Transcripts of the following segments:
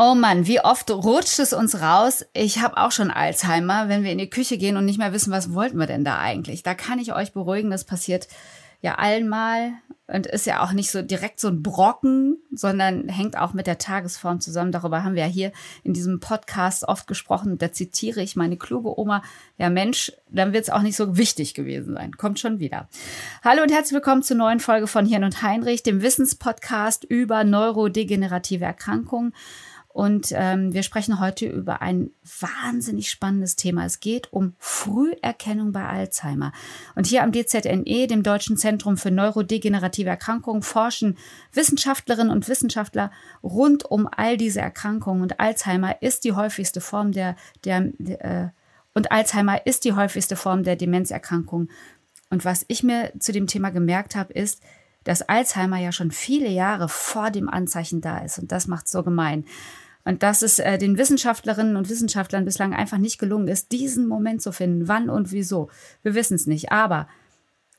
Oh Mann, wie oft rutscht es uns raus? Ich habe auch schon Alzheimer, wenn wir in die Küche gehen und nicht mehr wissen, was wollten wir denn da eigentlich. Da kann ich euch beruhigen, das passiert ja allen mal und ist ja auch nicht so direkt so ein Brocken, sondern hängt auch mit der Tagesform zusammen. Darüber haben wir ja hier in diesem Podcast oft gesprochen. Da zitiere ich meine kluge Oma. Ja Mensch, dann wird es auch nicht so wichtig gewesen sein. Kommt schon wieder. Hallo und herzlich willkommen zur neuen Folge von Hirn und Heinrich, dem Wissenspodcast über neurodegenerative Erkrankungen. Und ähm, wir sprechen heute über ein wahnsinnig spannendes Thema. Es geht um Früherkennung bei Alzheimer. Und hier am DZNE, dem Deutschen Zentrum für neurodegenerative Erkrankungen, forschen Wissenschaftlerinnen und Wissenschaftler rund um all diese Erkrankungen. Und Alzheimer ist die häufigste Form der, der, der äh, und Alzheimer ist die häufigste Form der Demenzerkrankung. Und was ich mir zu dem Thema gemerkt habe, ist, dass Alzheimer ja schon viele Jahre vor dem Anzeichen da ist. Und das macht es so gemein. Und dass es äh, den Wissenschaftlerinnen und Wissenschaftlern bislang einfach nicht gelungen ist, diesen Moment zu finden. Wann und wieso? Wir wissen es nicht. Aber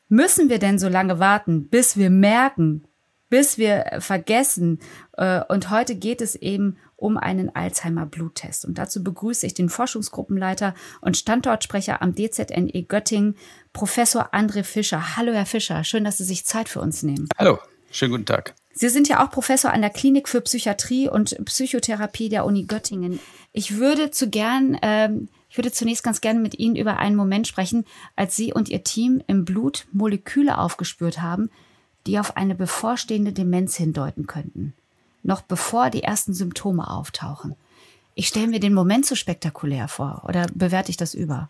müssen wir denn so lange warten, bis wir merken, bis wir vergessen? Äh, und heute geht es eben um einen Alzheimer-Bluttest. Und dazu begrüße ich den Forschungsgruppenleiter und Standortsprecher am DZNE Göttingen, Professor André Fischer. Hallo, Herr Fischer. Schön, dass Sie sich Zeit für uns nehmen. Hallo. Schönen guten Tag. Sie sind ja auch Professor an der Klinik für Psychiatrie und Psychotherapie der Uni Göttingen. Ich würde zu gern, ähm, ich würde zunächst ganz gerne mit Ihnen über einen Moment sprechen, als Sie und Ihr Team im Blut Moleküle aufgespürt haben, die auf eine bevorstehende Demenz hindeuten könnten, noch bevor die ersten Symptome auftauchen. Ich stelle mir den Moment so spektakulär vor, oder bewerte ich das über?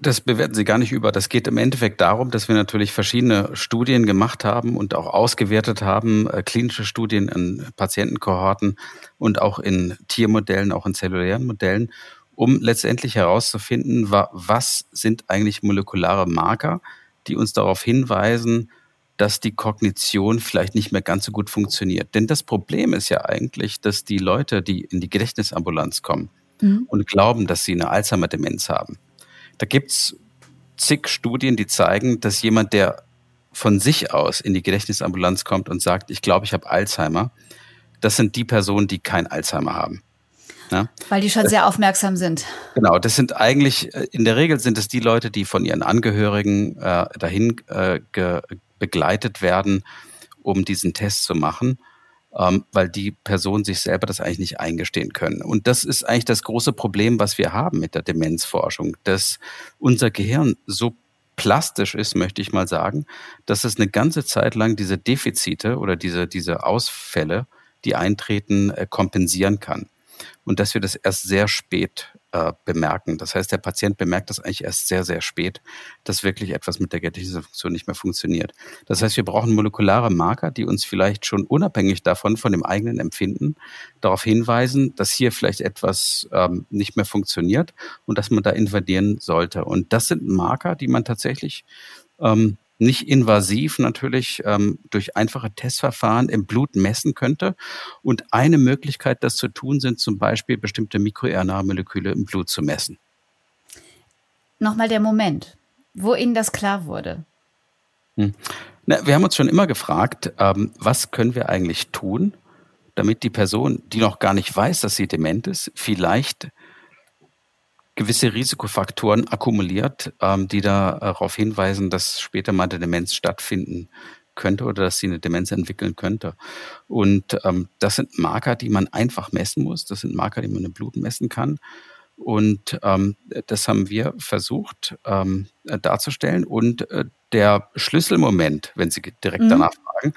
Das bewerten Sie gar nicht über. Das geht im Endeffekt darum, dass wir natürlich verschiedene Studien gemacht haben und auch ausgewertet haben, äh, klinische Studien in Patientenkohorten und auch in Tiermodellen, auch in zellulären Modellen, um letztendlich herauszufinden, was sind eigentlich molekulare Marker, die uns darauf hinweisen, dass die Kognition vielleicht nicht mehr ganz so gut funktioniert. Denn das Problem ist ja eigentlich, dass die Leute, die in die Gedächtnisambulanz kommen mhm. und glauben, dass sie eine Alzheimer-Demenz haben, da gibt's zig Studien, die zeigen, dass jemand, der von sich aus in die Gedächtnisambulanz kommt und sagt, ich glaube, ich habe Alzheimer, das sind die Personen, die kein Alzheimer haben. Ja? Weil die schon sehr aufmerksam sind. Genau, das sind eigentlich, äh, in der Regel sind es die Leute, die von ihren Angehörigen äh, dahin äh, begleitet werden, um diesen Test zu machen ähm, weil die Personen sich selber das eigentlich nicht eingestehen können. Und das ist eigentlich das große Problem, was wir haben mit der Demenzforschung, dass unser Gehirn so plastisch ist, möchte ich mal sagen, dass es eine ganze Zeit lang diese Defizite oder diese, diese Ausfälle, die eintreten, äh, kompensieren kann. Und dass wir das erst sehr spät äh, bemerken. Das heißt, der Patient bemerkt das eigentlich erst sehr, sehr spät, dass wirklich etwas mit der Gedächtnisfunktion nicht mehr funktioniert. Das heißt, wir brauchen molekulare Marker, die uns vielleicht schon unabhängig davon, von dem eigenen Empfinden, darauf hinweisen, dass hier vielleicht etwas ähm, nicht mehr funktioniert und dass man da intervenieren sollte. Und das sind Marker, die man tatsächlich ähm, nicht invasiv natürlich ähm, durch einfache Testverfahren im Blut messen könnte. Und eine Möglichkeit, das zu tun, sind zum Beispiel bestimmte MikroRNA-Moleküle im Blut zu messen. Nochmal der Moment, wo Ihnen das klar wurde. Hm. Na, wir haben uns schon immer gefragt, ähm, was können wir eigentlich tun, damit die Person, die noch gar nicht weiß, dass sie dement ist, vielleicht gewisse Risikofaktoren akkumuliert, ähm, die darauf hinweisen, dass später mal eine Demenz stattfinden könnte oder dass sie eine Demenz entwickeln könnte. Und ähm, das sind Marker, die man einfach messen muss. Das sind Marker, die man im Blut messen kann. Und ähm, das haben wir versucht ähm, darzustellen. Und äh, der Schlüsselmoment, wenn Sie direkt mhm. danach fragen,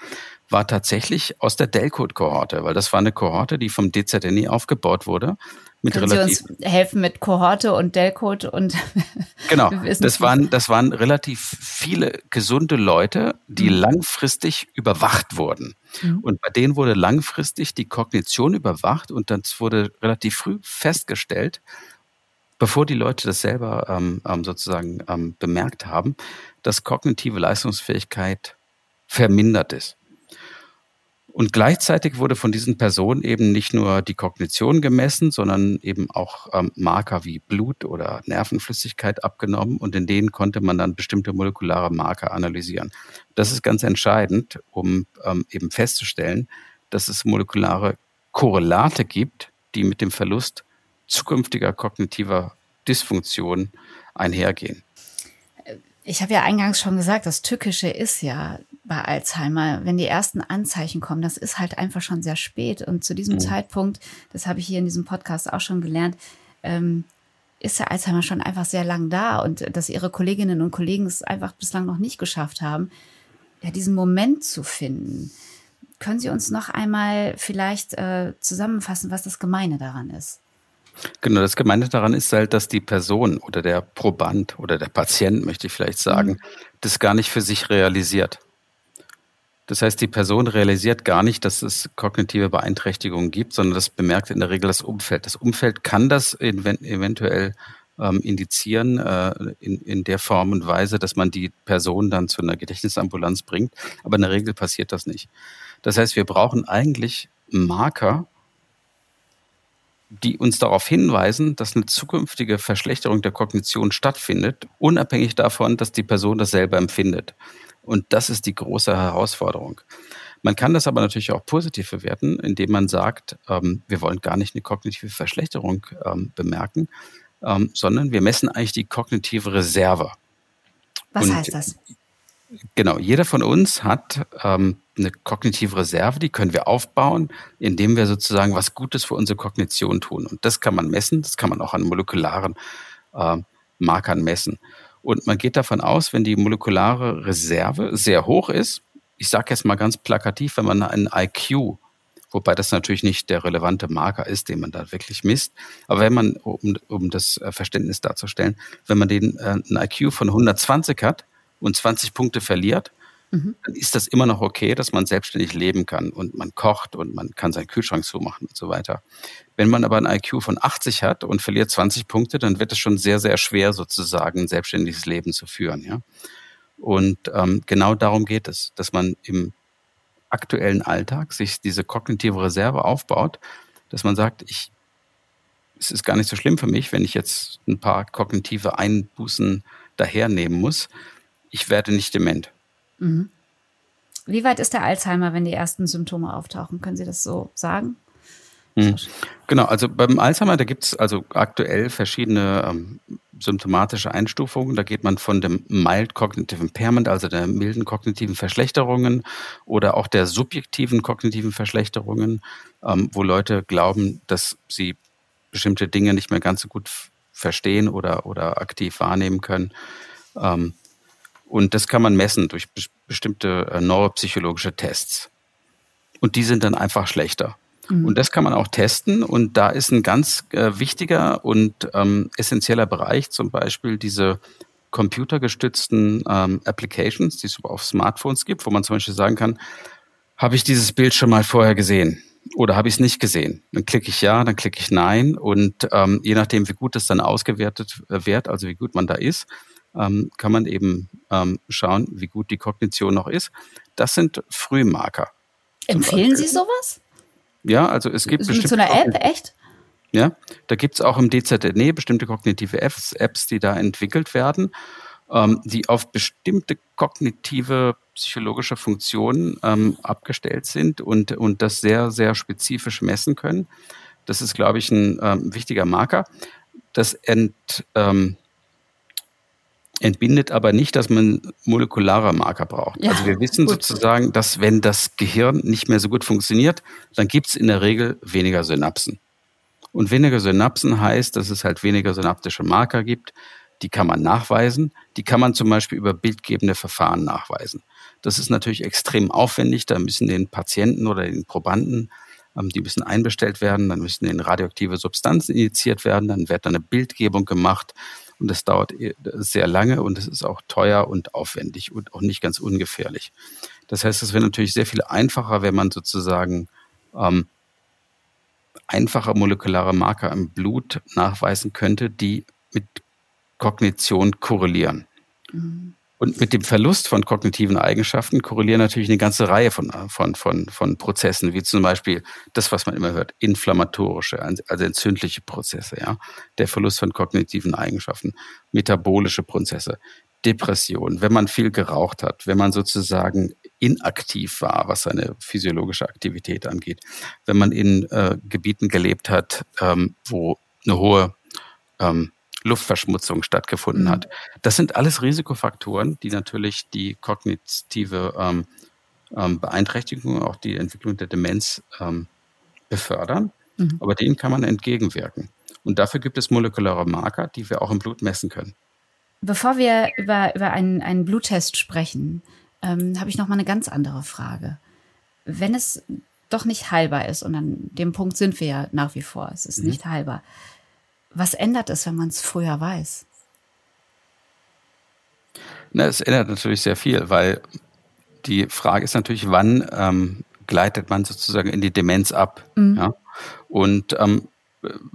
war tatsächlich aus der Delcode-Kohorte, weil das war eine Kohorte, die vom DZNI aufgebaut wurde. Mit Können relativ Sie uns helfen mit Kohorte und Delcode und genau. das waren das waren relativ viele gesunde Leute, die mhm. langfristig überwacht wurden. Mhm. Und bei denen wurde langfristig die Kognition überwacht und dann wurde relativ früh festgestellt, bevor die Leute das selber ähm, ähm sozusagen ähm, bemerkt haben, dass kognitive Leistungsfähigkeit vermindert ist. Und gleichzeitig wurde von diesen Personen eben nicht nur die Kognition gemessen, sondern eben auch ähm, Marker wie Blut oder Nervenflüssigkeit abgenommen und in denen konnte man dann bestimmte molekulare Marker analysieren. Das ist ganz entscheidend, um ähm, eben festzustellen, dass es molekulare Korrelate gibt, die mit dem Verlust zukünftiger kognitiver Dysfunktion einhergehen. Ich habe ja eingangs schon gesagt, das Tückische ist ja bei Alzheimer, wenn die ersten Anzeichen kommen, das ist halt einfach schon sehr spät. Und zu diesem mhm. Zeitpunkt, das habe ich hier in diesem Podcast auch schon gelernt, ähm, ist der Alzheimer schon einfach sehr lang da und dass ihre Kolleginnen und Kollegen es einfach bislang noch nicht geschafft haben, ja, diesen Moment zu finden. Können Sie uns noch einmal vielleicht äh, zusammenfassen, was das Gemeine daran ist? Genau, das Gemeinde daran ist halt, dass die Person oder der Proband oder der Patient, möchte ich vielleicht sagen, mhm. das gar nicht für sich realisiert. Das heißt, die Person realisiert gar nicht, dass es kognitive Beeinträchtigungen gibt, sondern das bemerkt in der Regel das Umfeld. Das Umfeld kann das eventuell ähm, indizieren äh, in, in der Form und Weise, dass man die Person dann zu einer Gedächtnisambulanz bringt. Aber in der Regel passiert das nicht. Das heißt, wir brauchen eigentlich Marker, die uns darauf hinweisen, dass eine zukünftige Verschlechterung der Kognition stattfindet, unabhängig davon, dass die Person das selber empfindet. Und das ist die große Herausforderung. Man kann das aber natürlich auch positiv bewerten, indem man sagt, ähm, wir wollen gar nicht eine kognitive Verschlechterung ähm, bemerken, ähm, sondern wir messen eigentlich die kognitive Reserve. Was Und heißt das? Genau, jeder von uns hat ähm, eine kognitive Reserve, die können wir aufbauen, indem wir sozusagen was Gutes für unsere Kognition tun. Und das kann man messen, das kann man auch an molekularen äh, Markern messen. Und man geht davon aus, wenn die molekulare Reserve sehr hoch ist, ich sage jetzt mal ganz plakativ, wenn man einen IQ, wobei das natürlich nicht der relevante Marker ist, den man da wirklich misst, aber wenn man, um, um das äh, Verständnis darzustellen, wenn man den äh, einen IQ von 120 hat, und 20 Punkte verliert, mhm. dann ist das immer noch okay, dass man selbstständig leben kann und man kocht und man kann seinen Kühlschrank zumachen und so weiter. Wenn man aber ein IQ von 80 hat und verliert 20 Punkte, dann wird es schon sehr, sehr schwer, sozusagen ein selbstständiges Leben zu führen. Ja? Und ähm, genau darum geht es, dass man im aktuellen Alltag sich diese kognitive Reserve aufbaut, dass man sagt, ich, es ist gar nicht so schlimm für mich, wenn ich jetzt ein paar kognitive Einbußen dahernehmen muss, ich werde nicht dement. Mhm. Wie weit ist der Alzheimer, wenn die ersten Symptome auftauchen? Können Sie das so sagen? Mhm. Genau, also beim Alzheimer, da gibt es also aktuell verschiedene ähm, symptomatische Einstufungen. Da geht man von dem mild cognitive impairment, also der milden kognitiven Verschlechterungen oder auch der subjektiven kognitiven Verschlechterungen, ähm, wo Leute glauben, dass sie bestimmte Dinge nicht mehr ganz so gut verstehen oder, oder aktiv wahrnehmen können. Ähm, und das kann man messen durch bestimmte äh, neuropsychologische Tests. Und die sind dann einfach schlechter. Mhm. Und das kann man auch testen. Und da ist ein ganz äh, wichtiger und ähm, essentieller Bereich zum Beispiel diese computergestützten ähm, Applications, die es auf Smartphones gibt, wo man zum Beispiel sagen kann, habe ich dieses Bild schon mal vorher gesehen? Oder habe ich es nicht gesehen? Dann klicke ich ja, dann klicke ich nein. Und ähm, je nachdem, wie gut das dann ausgewertet äh, wird, also wie gut man da ist, ähm, kann man eben ähm, schauen, wie gut die Kognition noch ist. Das sind Frühmarker. Empfehlen Sie sowas? Ja, also es gibt Mit so einer App, echt? Ja, da gibt es auch im DZNE bestimmte kognitive Apps, Apps die da entwickelt werden, ähm, die auf bestimmte kognitive psychologische Funktionen ähm, abgestellt sind und, und das sehr, sehr spezifisch messen können. Das ist, glaube ich, ein ähm, wichtiger Marker. Das ent, ähm, entbindet aber nicht, dass man molekulare Marker braucht. Ja, also wir wissen gut. sozusagen, dass wenn das Gehirn nicht mehr so gut funktioniert, dann gibt es in der Regel weniger Synapsen. Und weniger Synapsen heißt, dass es halt weniger synaptische Marker gibt. Die kann man nachweisen. Die kann man zum Beispiel über bildgebende Verfahren nachweisen. Das ist natürlich extrem aufwendig. Da müssen den Patienten oder den Probanden, ähm, die müssen einbestellt werden, dann müssen den radioaktive Substanzen injiziert werden, dann wird eine Bildgebung gemacht und das dauert sehr lange und es ist auch teuer und aufwendig und auch nicht ganz ungefährlich. Das heißt, es wäre natürlich sehr viel einfacher, wenn man sozusagen ähm, einfache molekulare Marker im Blut nachweisen könnte, die mit Kognition korrelieren. Mhm. Und mit dem Verlust von kognitiven Eigenschaften korrelieren natürlich eine ganze Reihe von, von, von, von Prozessen, wie zum Beispiel das, was man immer hört, inflammatorische, also entzündliche Prozesse, ja, der Verlust von kognitiven Eigenschaften, metabolische Prozesse, Depression, wenn man viel geraucht hat, wenn man sozusagen inaktiv war, was seine physiologische Aktivität angeht, wenn man in äh, Gebieten gelebt hat, ähm, wo eine hohe ähm, Luftverschmutzung stattgefunden mhm. hat. Das sind alles Risikofaktoren, die natürlich die kognitive ähm, ähm, Beeinträchtigung, auch die Entwicklung der Demenz ähm, befördern. Mhm. Aber denen kann man entgegenwirken. Und dafür gibt es molekulare Marker, die wir auch im Blut messen können. Bevor wir über, über einen, einen Bluttest sprechen, ähm, habe ich noch mal eine ganz andere Frage. Wenn es doch nicht heilbar ist, und an dem Punkt sind wir ja nach wie vor, es ist mhm. nicht heilbar, was ändert es, wenn man es früher weiß? Na, es ändert natürlich sehr viel, weil die Frage ist natürlich, wann ähm, gleitet man sozusagen in die Demenz ab? Mhm. Ja? Und ähm,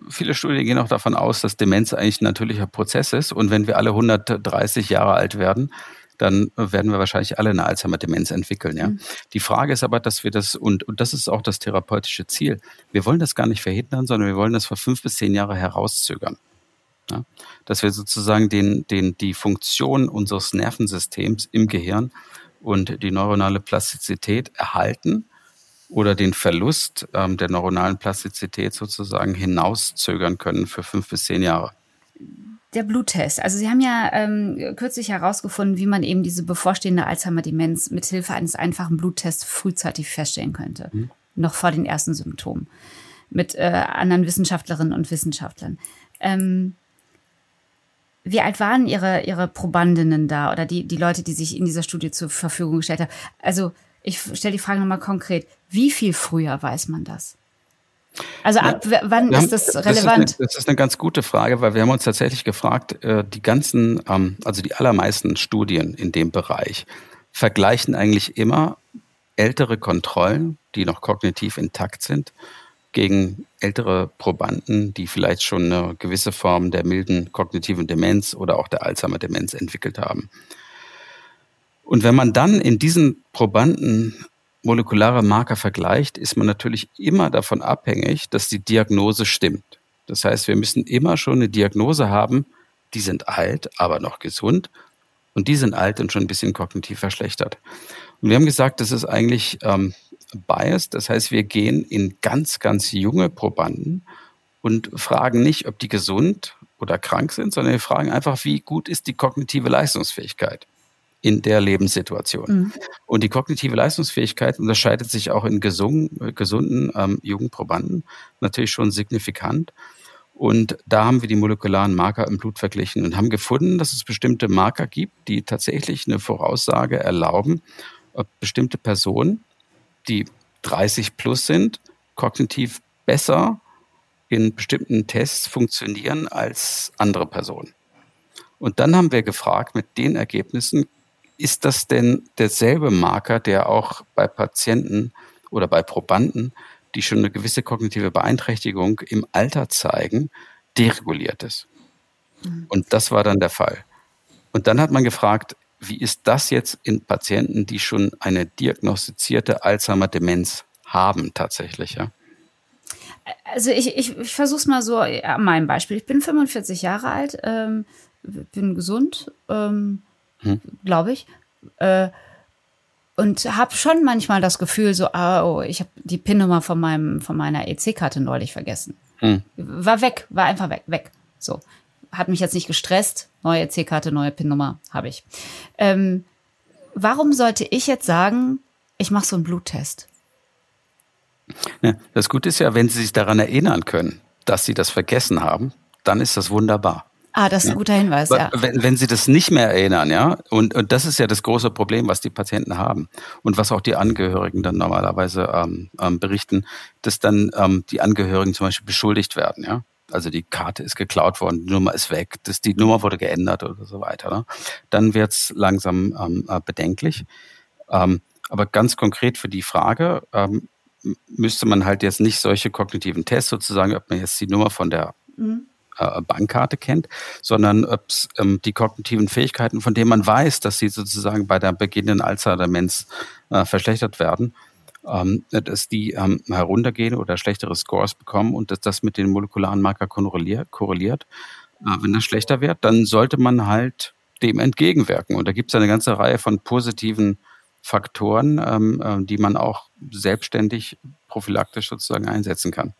viele Studien gehen auch davon aus, dass Demenz eigentlich ein natürlicher Prozess ist. Und wenn wir alle 130 Jahre alt werden, dann werden wir wahrscheinlich alle eine Alzheimer-Demenz entwickeln. Ja? Mhm. Die Frage ist aber, dass wir das, und, und das ist auch das therapeutische Ziel, wir wollen das gar nicht verhindern, sondern wir wollen das vor fünf bis zehn Jahre herauszögern. Ja? Dass wir sozusagen den, den, die Funktion unseres Nervensystems im Gehirn und die neuronale Plastizität erhalten oder den Verlust ähm, der neuronalen Plastizität sozusagen hinauszögern können für fünf bis zehn Jahre. Der Bluttest. Also Sie haben ja ähm, kürzlich herausgefunden, wie man eben diese bevorstehende Alzheimer-Demenz mit Hilfe eines einfachen Bluttests frühzeitig feststellen könnte. Mhm. Noch vor den ersten Symptomen. Mit äh, anderen Wissenschaftlerinnen und Wissenschaftlern. Ähm, wie alt waren Ihre, Ihre Probandinnen da oder die, die Leute, die sich in dieser Studie zur Verfügung gestellt haben? Also ich stelle die Frage nochmal konkret. Wie viel früher weiß man das? Also ab ja, wann ist das relevant? Das ist, eine, das ist, eine, ganz gute Frage, weil wir haben uns tatsächlich gefragt, äh, die ganzen, ähm, also die allermeisten Studien in dem Bereich vergleichen eigentlich immer ältere Kontrollen, die noch kognitiv intakt sind, gegen ältere Probanden, die vielleicht schon eine gewisse Form der milden kognitiven Demenz oder auch der Alzheimer-Demenz entwickelt haben. Und wenn man dann in diesen Probanden molekulare Marker vergleicht, ist man natürlich immer davon abhängig, dass die Diagnose stimmt. Das heißt, wir müssen immer schon eine Diagnose haben, die sind alt, aber noch gesund und die sind alt und schon ein bisschen kognitiv verschlechtert. Und wir haben gesagt, das ist eigentlich ähm, biased. Das heißt, wir gehen in ganz, ganz junge Probanden und fragen nicht, ob die gesund oder krank sind, sondern wir fragen einfach, wie gut ist die kognitive Leistungsfähigkeit in der Lebenssituation. Mhm. Und die kognitive Leistungsfähigkeit unterscheidet sich auch in gesungen, gesunden ähm, Jugendprobanden natürlich schon signifikant. Und da haben wir die molekularen Marker im Blut verglichen und haben gefunden, dass es bestimmte Marker gibt, die tatsächlich eine Voraussage erlauben, ob bestimmte Personen, die 30 plus sind, kognitiv besser in bestimmten Tests funktionieren als andere Personen. Und dann haben wir gefragt mit den Ergebnissen, ist das denn derselbe Marker, der auch bei Patienten oder bei Probanden, die schon eine gewisse kognitive Beeinträchtigung im Alter zeigen, dereguliert ist? Mhm. Und das war dann der Fall. Und dann hat man gefragt, wie ist das jetzt in Patienten, die schon eine diagnostizierte Alzheimer-Demenz haben tatsächlich? Ja? Also ich, ich, ich versuche es mal so an meinem Beispiel. Ich bin 45 Jahre alt, ähm, bin gesund, ähm, hm. glaube ich. Äh, und habe schon manchmal das Gefühl, so, ah, oh, ich habe die PIN-Nummer von, meinem, von meiner EC-Karte neulich vergessen. Hm. War weg, war einfach weg, weg. So. Hat mich jetzt nicht gestresst. Neue EC-Karte, neue PIN-Nummer habe ich. Ähm, warum sollte ich jetzt sagen, ich mache so einen Bluttest? Das Gute ist ja, wenn Sie sich daran erinnern können, dass Sie das vergessen haben, dann ist das wunderbar. Ah, das ist ein guter Hinweis, ja. Wenn, wenn Sie das nicht mehr erinnern, ja, und, und das ist ja das große Problem, was die Patienten haben und was auch die Angehörigen dann normalerweise ähm, ähm, berichten, dass dann ähm, die Angehörigen zum Beispiel beschuldigt werden, ja. Also die Karte ist geklaut worden, die Nummer ist weg, das, die Nummer wurde geändert oder so weiter. Ne? Dann wird's langsam ähm, äh, bedenklich. Ähm, aber ganz konkret für die Frage, ähm, müsste man halt jetzt nicht solche kognitiven Tests sozusagen, ob man jetzt die Nummer von der mhm. Äh, Bankkarte kennt, sondern ob ähm, die kognitiven Fähigkeiten, von denen man weiß, dass sie sozusagen bei der beginnenden Alzheimer-Demenz äh, verschlechtert werden, ähm, dass die ähm, heruntergehen oder schlechtere Scores bekommen und dass das mit den molekularen Marker korreliert. Äh, wenn das schlechter wird, dann sollte man halt dem entgegenwirken. Und da gibt es eine ganze Reihe von positiven Faktoren, ähm, äh, die man auch selbstständig prophylaktisch sozusagen einsetzen kann.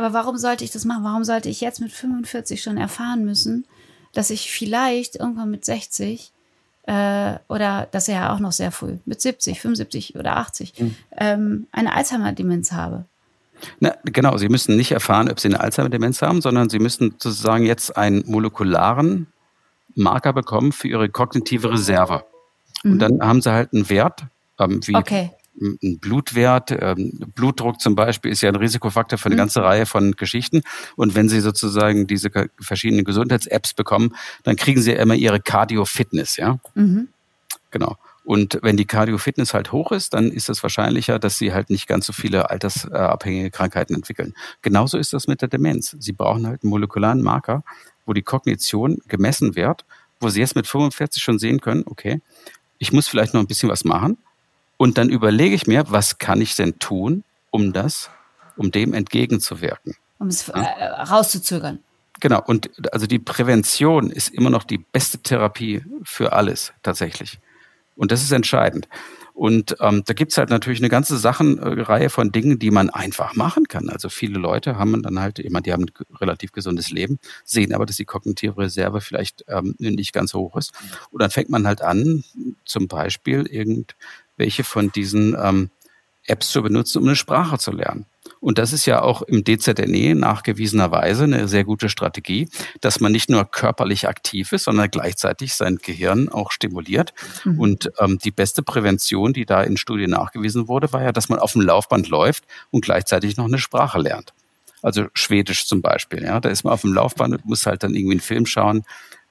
Aber warum sollte ich das machen? Warum sollte ich jetzt mit 45 schon erfahren müssen, dass ich vielleicht irgendwann mit 60 äh, oder das ist ja auch noch sehr früh, mit 70, 75 oder 80, mhm. ähm, eine Alzheimer-Demenz habe? Na, genau, Sie müssen nicht erfahren, ob Sie eine Alzheimer-Demenz haben, sondern Sie müssen sozusagen jetzt einen molekularen Marker bekommen für Ihre kognitive Reserve. Mhm. Und dann haben Sie halt einen Wert, ähm, wie okay ein Blutwert, ähm, Blutdruck zum Beispiel ist ja ein Risikofaktor für eine mhm. ganze Reihe von Geschichten. Und wenn Sie sozusagen diese verschiedenen Gesundheits-Apps bekommen, dann kriegen Sie ja immer Ihre Cardio-Fitness, ja. Mhm. Genau. Und wenn die Cardio-Fitness halt hoch ist, dann ist es wahrscheinlicher, dass sie halt nicht ganz so viele altersabhängige Krankheiten entwickeln. Genauso ist das mit der Demenz. Sie brauchen halt einen molekularen Marker, wo die Kognition gemessen wird, wo sie jetzt mit 45 schon sehen können, okay, ich muss vielleicht noch ein bisschen was machen, und dann überlege ich mir, was kann ich denn tun, um das, um dem entgegenzuwirken. Um es äh, rauszuzögern. Genau, und also die Prävention ist immer noch die beste Therapie für alles tatsächlich. Und das ist entscheidend. Und ähm, da gibt's halt natürlich eine ganze Sachenreihe äh, von Dingen, die man einfach machen kann. Also viele Leute haben dann halt immer, die haben ein relativ gesundes Leben, sehen aber, dass die kognitive Reserve vielleicht ähm, nicht ganz hoch ist. Und dann fängt man halt an, zum Beispiel irgend welche von diesen ähm, Apps zu benutzen, um eine Sprache zu lernen. Und das ist ja auch im DZNE nachgewiesenerweise eine sehr gute Strategie, dass man nicht nur körperlich aktiv ist, sondern gleichzeitig sein Gehirn auch stimuliert. Mhm. Und ähm, die beste Prävention, die da in Studien nachgewiesen wurde, war ja, dass man auf dem Laufband läuft und gleichzeitig noch eine Sprache lernt. Also Schwedisch zum Beispiel. Ja, da ist man auf dem Laufband und muss halt dann irgendwie einen Film schauen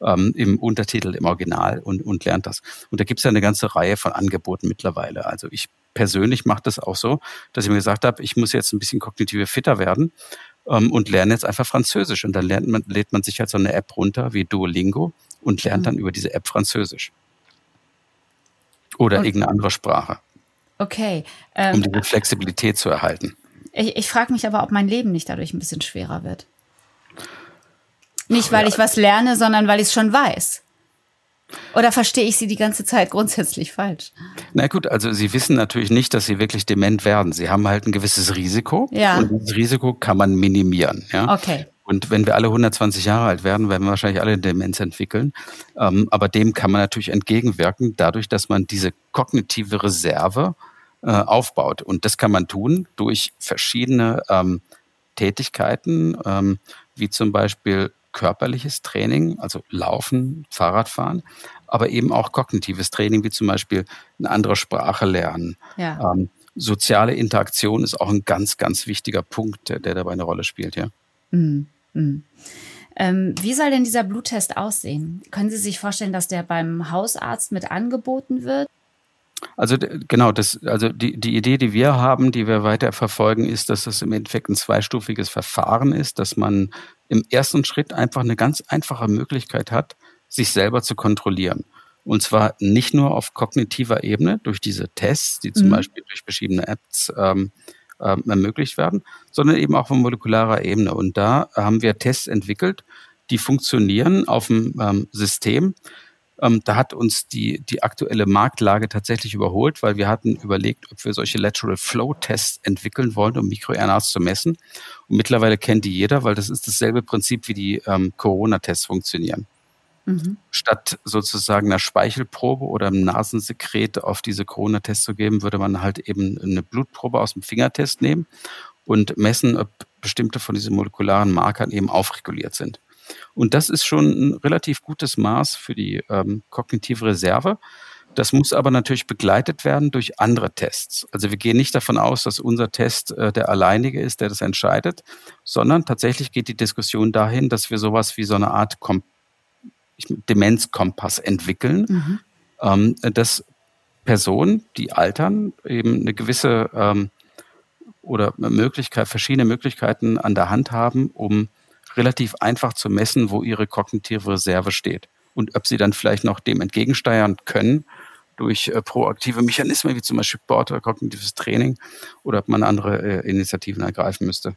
ähm, im Untertitel, im Original und, und lernt das. Und da gibt es ja eine ganze Reihe von Angeboten mittlerweile. Also ich persönlich mache das auch so, dass ich mir gesagt habe, ich muss jetzt ein bisschen kognitive fitter werden ähm, und lerne jetzt einfach Französisch. Und dann lernt man, lädt man sich halt so eine App runter wie Duolingo und lernt mhm. dann über diese App Französisch. Oder und, irgendeine andere Sprache. Okay. Ähm, um diese Flexibilität zu erhalten. Ich, ich frage mich aber, ob mein Leben nicht dadurch ein bisschen schwerer wird. Nicht, weil ich was lerne, sondern weil ich es schon weiß. Oder verstehe ich Sie die ganze Zeit grundsätzlich falsch? Na gut, also Sie wissen natürlich nicht, dass Sie wirklich dement werden. Sie haben halt ein gewisses Risiko. Ja. Und dieses Risiko kann man minimieren. Ja? Okay. Und wenn wir alle 120 Jahre alt werden, werden wir wahrscheinlich alle Demenz entwickeln. Ähm, aber dem kann man natürlich entgegenwirken, dadurch, dass man diese kognitive Reserve äh, aufbaut. Und das kann man tun durch verschiedene ähm, Tätigkeiten, ähm, wie zum Beispiel körperliches Training, also Laufen, Fahrradfahren, aber eben auch kognitives Training, wie zum Beispiel eine andere Sprache lernen. Ja. Ähm, soziale Interaktion ist auch ein ganz, ganz wichtiger Punkt, der, der dabei eine Rolle spielt, ja. Mhm. Mhm. Ähm, wie soll denn dieser Bluttest aussehen? Können Sie sich vorstellen, dass der beim Hausarzt mit angeboten wird? Also genau, das, also die, die Idee, die wir haben, die wir weiter verfolgen, ist, dass es im Endeffekt ein zweistufiges Verfahren ist, dass man im ersten Schritt einfach eine ganz einfache Möglichkeit hat, sich selber zu kontrollieren. Und zwar nicht nur auf kognitiver Ebene durch diese Tests, die zum mhm. Beispiel durch verschiedene Apps ähm, ähm, ermöglicht werden, sondern eben auch auf molekularer Ebene. Und da haben wir Tests entwickelt, die funktionieren auf dem ähm, System, ähm, da hat uns die, die aktuelle Marktlage tatsächlich überholt, weil wir hatten überlegt, ob wir solche Lateral Flow Tests entwickeln wollen, um MikroRNAs zu messen. Und mittlerweile kennt die jeder, weil das ist dasselbe Prinzip, wie die ähm, Corona-Tests funktionieren. Mhm. Statt sozusagen einer Speichelprobe oder einem Nasensekret auf diese Corona-Tests zu geben, würde man halt eben eine Blutprobe aus dem Fingertest nehmen und messen, ob bestimmte von diesen molekularen Markern eben aufreguliert sind. Und das ist schon ein relativ gutes Maß für die ähm, kognitive Reserve. Das muss aber natürlich begleitet werden durch andere Tests. Also wir gehen nicht davon aus, dass unser Test äh, der alleinige ist, der das entscheidet, sondern tatsächlich geht die Diskussion dahin, dass wir sowas wie so eine Art Kom Demenzkompass entwickeln, mhm. ähm, dass Personen, die altern, eben eine gewisse ähm, oder Möglichkeit, verschiedene Möglichkeiten an der Hand haben, um relativ einfach zu messen, wo ihre kognitive Reserve steht und ob sie dann vielleicht noch dem entgegensteuern können durch äh, proaktive Mechanismen wie zum Beispiel Sport oder kognitives Training oder ob man andere äh, Initiativen ergreifen müsste.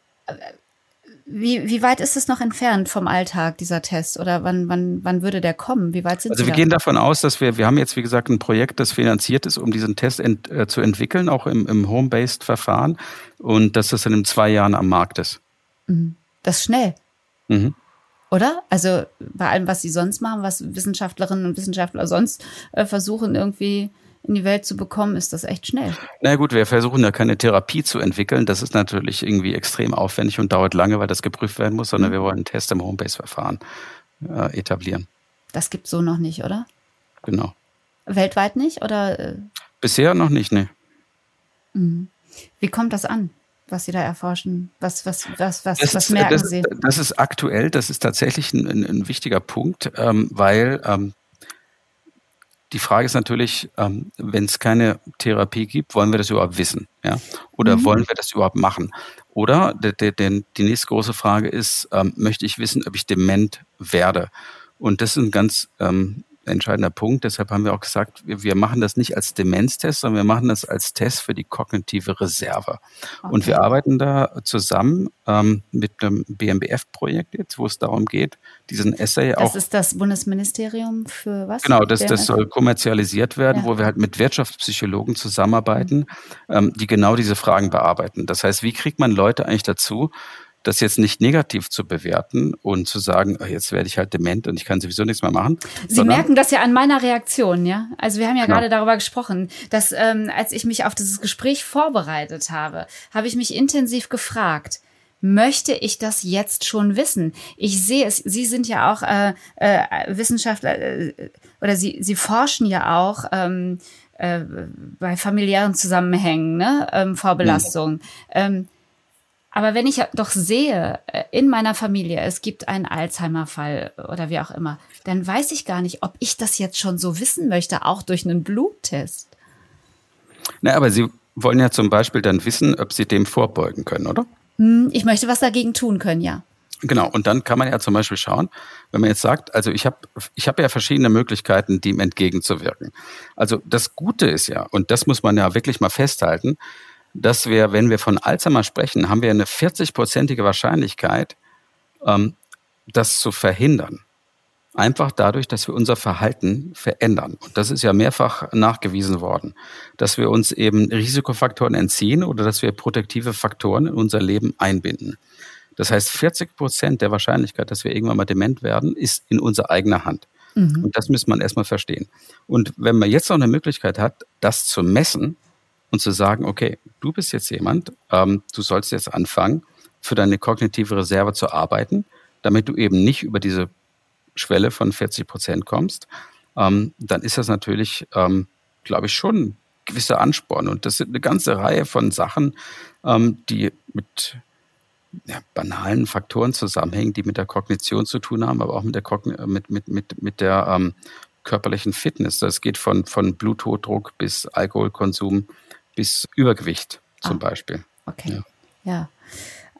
Wie, wie weit ist es noch entfernt vom Alltag, dieser Test? Oder wann, wann, wann würde der kommen? Wie weit sind Also Sie wir da? gehen davon aus, dass wir, wir haben jetzt, wie gesagt, ein Projekt, das finanziert ist, um diesen Test ent, äh, zu entwickeln, auch im, im Home-Based-Verfahren und dass das dann in zwei Jahren am Markt ist. Mhm. Das ist schnell. Mhm. Oder? Also bei allem, was sie sonst machen, was Wissenschaftlerinnen und Wissenschaftler sonst äh, versuchen, irgendwie in die Welt zu bekommen, ist das echt schnell. Na gut, wir versuchen ja keine Therapie zu entwickeln. Das ist natürlich irgendwie extrem aufwendig und dauert lange, weil das geprüft werden muss, sondern mhm. wir wollen einen Test im Homebase-Verfahren äh, etablieren. Das gibt es so noch nicht, oder? Genau. Weltweit nicht, oder? Äh? Bisher noch nicht, ne. Mhm. Wie kommt das an? Was Sie da erforschen? Was, was, was, was, das was merken das, Sie? Das ist aktuell, das ist tatsächlich ein, ein, ein wichtiger Punkt, ähm, weil ähm, die Frage ist natürlich, ähm, wenn es keine Therapie gibt, wollen wir das überhaupt wissen? Ja? Oder mhm. wollen wir das überhaupt machen? Oder de, de, de, die nächste große Frage ist, ähm, möchte ich wissen, ob ich dement werde? Und das ist ein ganz ähm, entscheidender Punkt. Deshalb haben wir auch gesagt, wir, wir machen das nicht als Demenztest, sondern wir machen das als Test für die kognitive Reserve. Okay. Und wir arbeiten da zusammen ähm, mit einem BMBF-Projekt jetzt, wo es darum geht, diesen Essay das auch. Das ist das Bundesministerium für was? Genau, das, das soll kommerzialisiert werden, ja. wo wir halt mit Wirtschaftspsychologen zusammenarbeiten, mhm. ähm, die genau diese Fragen bearbeiten. Das heißt, wie kriegt man Leute eigentlich dazu, das jetzt nicht negativ zu bewerten und zu sagen, oh, jetzt werde ich halt dement und ich kann sowieso nichts mehr machen. Sie merken das ja an meiner Reaktion, ja. Also wir haben ja genau. gerade darüber gesprochen, dass ähm, als ich mich auf dieses Gespräch vorbereitet habe, habe ich mich intensiv gefragt, möchte ich das jetzt schon wissen? Ich sehe es, Sie sind ja auch äh, äh, Wissenschaftler äh, oder Sie, Sie forschen ja auch ähm, äh, bei familiären Zusammenhängen, ne? ähm, Vorbelastung. Mhm. Ähm, aber wenn ich doch sehe, äh, in meiner Familie, es gibt einen Alzheimer-Fall oder wie auch immer, dann weiß ich gar nicht, ob ich das jetzt schon so wissen möchte, auch durch einen Bluttest. Na, aber Sie wollen ja zum Beispiel dann wissen, ob Sie dem vorbeugen können, oder? Hm, ich möchte was dagegen tun können, ja. Genau, und dann kann man ja zum Beispiel schauen, wenn man jetzt sagt, also ich habe ich hab ja verschiedene Möglichkeiten, dem entgegenzuwirken. Also das Gute ist ja, und das muss man ja wirklich mal festhalten, dass wir, wenn wir von Alzheimer sprechen, haben wir eine 40-prozentige Wahrscheinlichkeit, ähm, das zu verhindern. Einfach dadurch, dass wir unser Verhalten verändern. Und das ist ja mehrfach nachgewiesen worden, dass wir uns eben Risikofaktoren entziehen oder dass wir protektive Faktoren in unser Leben einbinden. Das heißt, 40 Prozent der Wahrscheinlichkeit, dass wir irgendwann mal dement werden, ist in unserer eigenen Hand. Mhm. Und das muss man erstmal verstehen. Und wenn man jetzt noch eine Möglichkeit hat, das zu messen, und zu sagen, okay, du bist jetzt jemand, ähm, du sollst jetzt anfangen, für deine kognitive Reserve zu arbeiten, damit du eben nicht über diese Schwelle von 40 Prozent kommst, ähm, dann ist das natürlich, ähm, glaube ich, schon ein gewisser Ansporn. Und das sind eine ganze Reihe von Sachen, ähm, die mit ja, banalen Faktoren zusammenhängen, die mit der Kognition zu tun haben, aber auch mit der, Kogn mit, mit, mit, mit der ähm, körperlichen Fitness. Das geht von, von Bluthochdruck bis Alkoholkonsum bis Übergewicht zum ah, Beispiel. Okay. Ja. ja.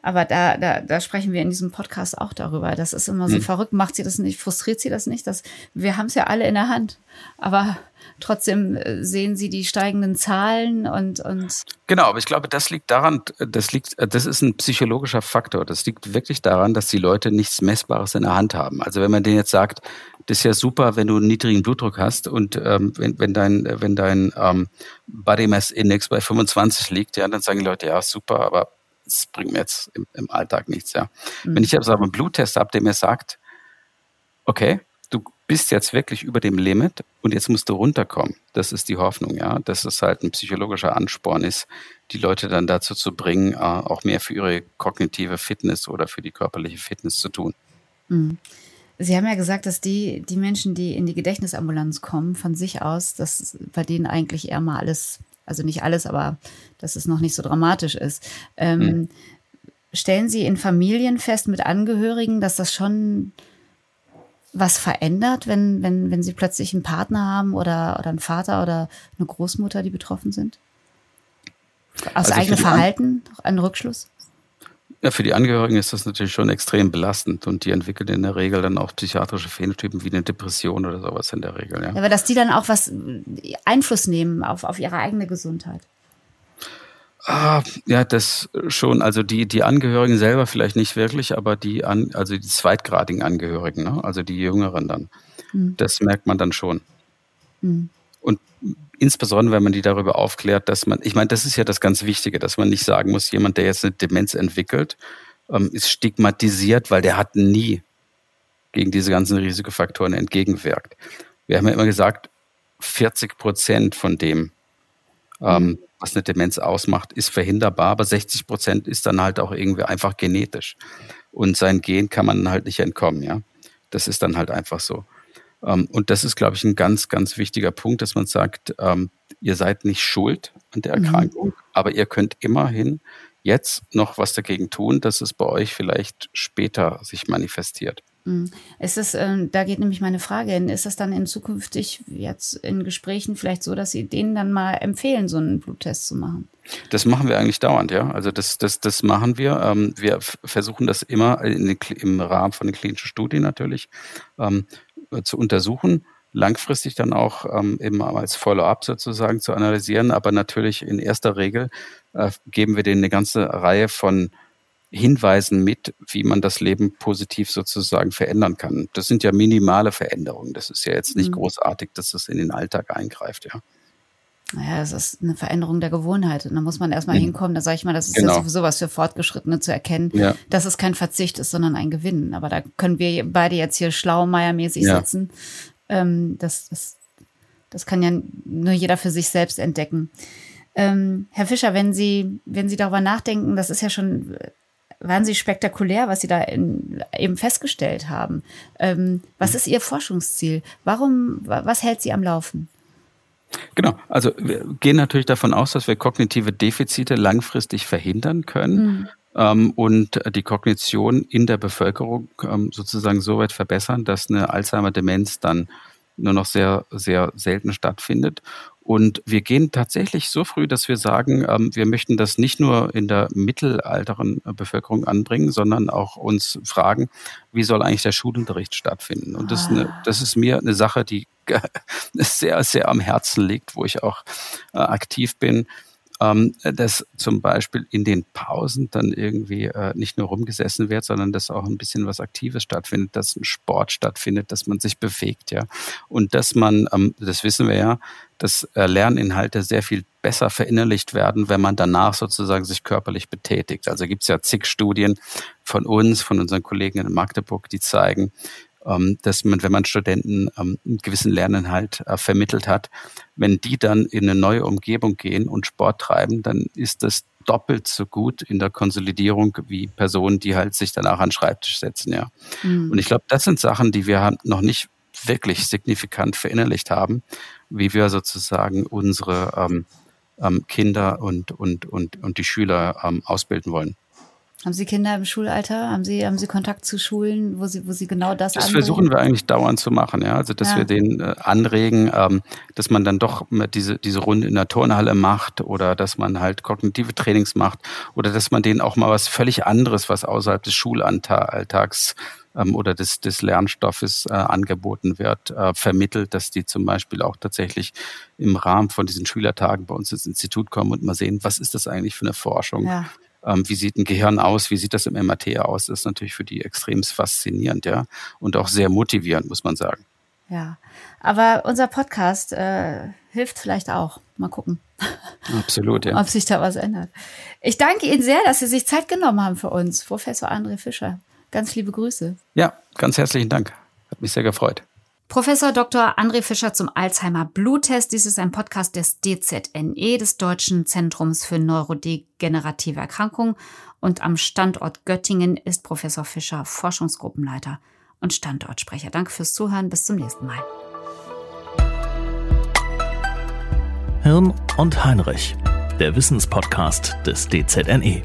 Aber da, da, da sprechen wir in diesem Podcast auch darüber. Das ist immer so hm. verrückt. Macht sie das nicht? Frustriert sie das nicht? Das, wir haben es ja alle in der Hand. Aber trotzdem äh, sehen sie die steigenden Zahlen und, und. Genau, aber ich glaube, das liegt daran, das liegt, das ist ein psychologischer Faktor. Das liegt wirklich daran, dass die Leute nichts Messbares in der Hand haben. Also wenn man denen jetzt sagt, das ist ja super, wenn du einen niedrigen Blutdruck hast und ähm, wenn, wenn dein, wenn dein ähm, Body Mass Index bei 25 liegt, ja, dann sagen die Leute, ja, super, aber es bringt mir jetzt im, im Alltag nichts, ja. Mhm. Wenn ich jetzt aber einen Bluttest habe, der mir sagt, okay, du bist jetzt wirklich über dem Limit und jetzt musst du runterkommen. Das ist die Hoffnung, ja, dass es halt ein psychologischer Ansporn ist, die Leute dann dazu zu bringen, äh, auch mehr für ihre kognitive Fitness oder für die körperliche Fitness zu tun. Hm. Sie haben ja gesagt, dass die, die Menschen, die in die Gedächtnisambulanz kommen, von sich aus, dass bei denen eigentlich eher mal alles, also nicht alles, aber dass es noch nicht so dramatisch ist. Ähm, hm. Stellen Sie in Familien fest mit Angehörigen, dass das schon was verändert, wenn, wenn, wenn Sie plötzlich einen Partner haben oder, oder einen Vater oder eine Großmutter, die betroffen sind? Aus also eigenem Verhalten, ein Rückschluss? Ja, für die Angehörigen ist das natürlich schon extrem belastend und die entwickeln in der Regel dann auch psychiatrische Phänotypen wie eine Depression oder sowas in der Regel. Ja, aber dass die dann auch was Einfluss nehmen auf, auf ihre eigene Gesundheit. Ah, ja, das schon. Also die, die Angehörigen selber vielleicht nicht wirklich, aber die an, also die zweitgradigen Angehörigen, ne? also die Jüngeren dann. Mhm. Das merkt man dann schon. Mhm. Insbesondere, wenn man die darüber aufklärt, dass man, ich meine, das ist ja das ganz Wichtige, dass man nicht sagen muss, jemand, der jetzt eine Demenz entwickelt, ähm, ist stigmatisiert, weil der hat nie gegen diese ganzen Risikofaktoren entgegengewirkt. Wir haben ja immer gesagt, 40 Prozent von dem, ähm, was eine Demenz ausmacht, ist verhinderbar, aber 60 Prozent ist dann halt auch irgendwie einfach genetisch. Und sein Gen kann man halt nicht entkommen, ja. Das ist dann halt einfach so. Ähm, und das ist, glaube ich, ein ganz, ganz wichtiger Punkt, dass man sagt, ähm, ihr seid nicht schuld an der mhm. Erkrankung, mhm. aber ihr könnt immerhin jetzt noch was dagegen tun, dass es bei euch vielleicht später sich manifestiert. Hm. Ist es, äh, da geht nämlich meine Frage hin, ist das dann in zukünftig jetzt in Gesprächen vielleicht so, dass Sie denen dann mal empfehlen, so einen Bluttest zu machen? Das machen wir eigentlich dauernd, ja. Also das, das, das machen wir. Ähm, wir versuchen das immer den, im Rahmen von den klinischen Studien natürlich ähm, zu untersuchen langfristig dann auch ähm, eben als Follow-up sozusagen zu analysieren. Aber natürlich in erster Regel äh, geben wir denen eine ganze Reihe von Hinweisen mit, wie man das Leben positiv sozusagen verändern kann. Das sind ja minimale Veränderungen. Das ist ja jetzt nicht mhm. großartig, dass das in den Alltag eingreift, ja. Naja, es ist eine Veränderung der Gewohnheit. Und da muss man erstmal mhm. hinkommen. Da sage ich mal, das ist genau. ja sowieso was für Fortgeschrittene zu erkennen, ja. dass es kein Verzicht ist, sondern ein Gewinn. Aber da können wir beide jetzt hier schlaumeiermäßig ja. sitzen. Ähm, das, das, das kann ja nur jeder für sich selbst entdecken. Ähm, Herr Fischer, wenn Sie, wenn Sie darüber nachdenken, das ist ja schon wahnsinnig spektakulär, was Sie da in, eben festgestellt haben. Ähm, was mhm. ist Ihr Forschungsziel? Warum, was hält Sie am Laufen? Genau, also wir gehen natürlich davon aus, dass wir kognitive Defizite langfristig verhindern können. Mhm. Ähm, und die Kognition in der Bevölkerung ähm, sozusagen so weit verbessern, dass eine Alzheimer-Demenz dann nur noch sehr, sehr selten stattfindet. Und wir gehen tatsächlich so früh, dass wir sagen, ähm, wir möchten das nicht nur in der mittelalteren Bevölkerung anbringen, sondern auch uns fragen, wie soll eigentlich der Schulunterricht stattfinden? Und das, ist, eine, ah. das ist mir eine Sache, die sehr, sehr am Herzen liegt, wo ich auch äh, aktiv bin ähm, dass zum Beispiel in den Pausen dann irgendwie äh, nicht nur rumgesessen wird, sondern dass auch ein bisschen was Aktives stattfindet, dass ein Sport stattfindet, dass man sich bewegt, ja. Und dass man, ähm, das wissen wir ja, dass äh, Lerninhalte sehr viel besser verinnerlicht werden, wenn man danach sozusagen sich körperlich betätigt. Also gibt es ja zig Studien von uns, von unseren Kollegen in Magdeburg, die zeigen, dass man, wenn man Studenten ähm, einen gewissen Lerninhalt äh, vermittelt hat, wenn die dann in eine neue Umgebung gehen und Sport treiben, dann ist das doppelt so gut in der Konsolidierung wie Personen, die halt sich danach an den Schreibtisch setzen, ja. Mhm. Und ich glaube, das sind Sachen, die wir noch nicht wirklich signifikant verinnerlicht haben, wie wir sozusagen unsere ähm, ähm, Kinder und, und, und, und die Schüler ähm, ausbilden wollen. Haben Sie Kinder im Schulalter? Haben Sie, haben Sie Kontakt zu Schulen, wo Sie, wo Sie genau das Das anregen? versuchen wir eigentlich dauernd zu machen, ja. Also, dass ja. wir den äh, anregen, ähm, dass man dann doch diese, diese Runde in der Turnhalle macht oder dass man halt kognitive Trainings macht oder dass man denen auch mal was völlig anderes, was außerhalb des Schulalltags ähm, oder des, des Lernstoffes äh, angeboten wird, äh, vermittelt, dass die zum Beispiel auch tatsächlich im Rahmen von diesen Schülertagen bei uns ins Institut kommen und mal sehen, was ist das eigentlich für eine Forschung? Ja ähm, wie sieht ein Gehirn aus, wie sieht das im MRT aus, das ist natürlich für die extrem faszinierend, ja, und auch sehr motivierend, muss man sagen. Ja, aber unser Podcast äh, hilft vielleicht auch. Mal gucken. Absolut, ja. Ob sich da was ändert. Ich danke Ihnen sehr, dass Sie sich Zeit genommen haben für uns, Professor André Fischer. Ganz liebe Grüße. Ja, ganz herzlichen Dank. Hat mich sehr gefreut. Professor Dr. André Fischer zum Alzheimer Bluttest. Dies ist ein Podcast des DZNE, des Deutschen Zentrums für neurodegenerative Erkrankungen. Und am Standort Göttingen ist Professor Fischer Forschungsgruppenleiter. und Standortsprecher. Danke fürs Zuhören. Bis zum nächsten Mal. Hirn und Heinrich, der Wissenspodcast des DZNE.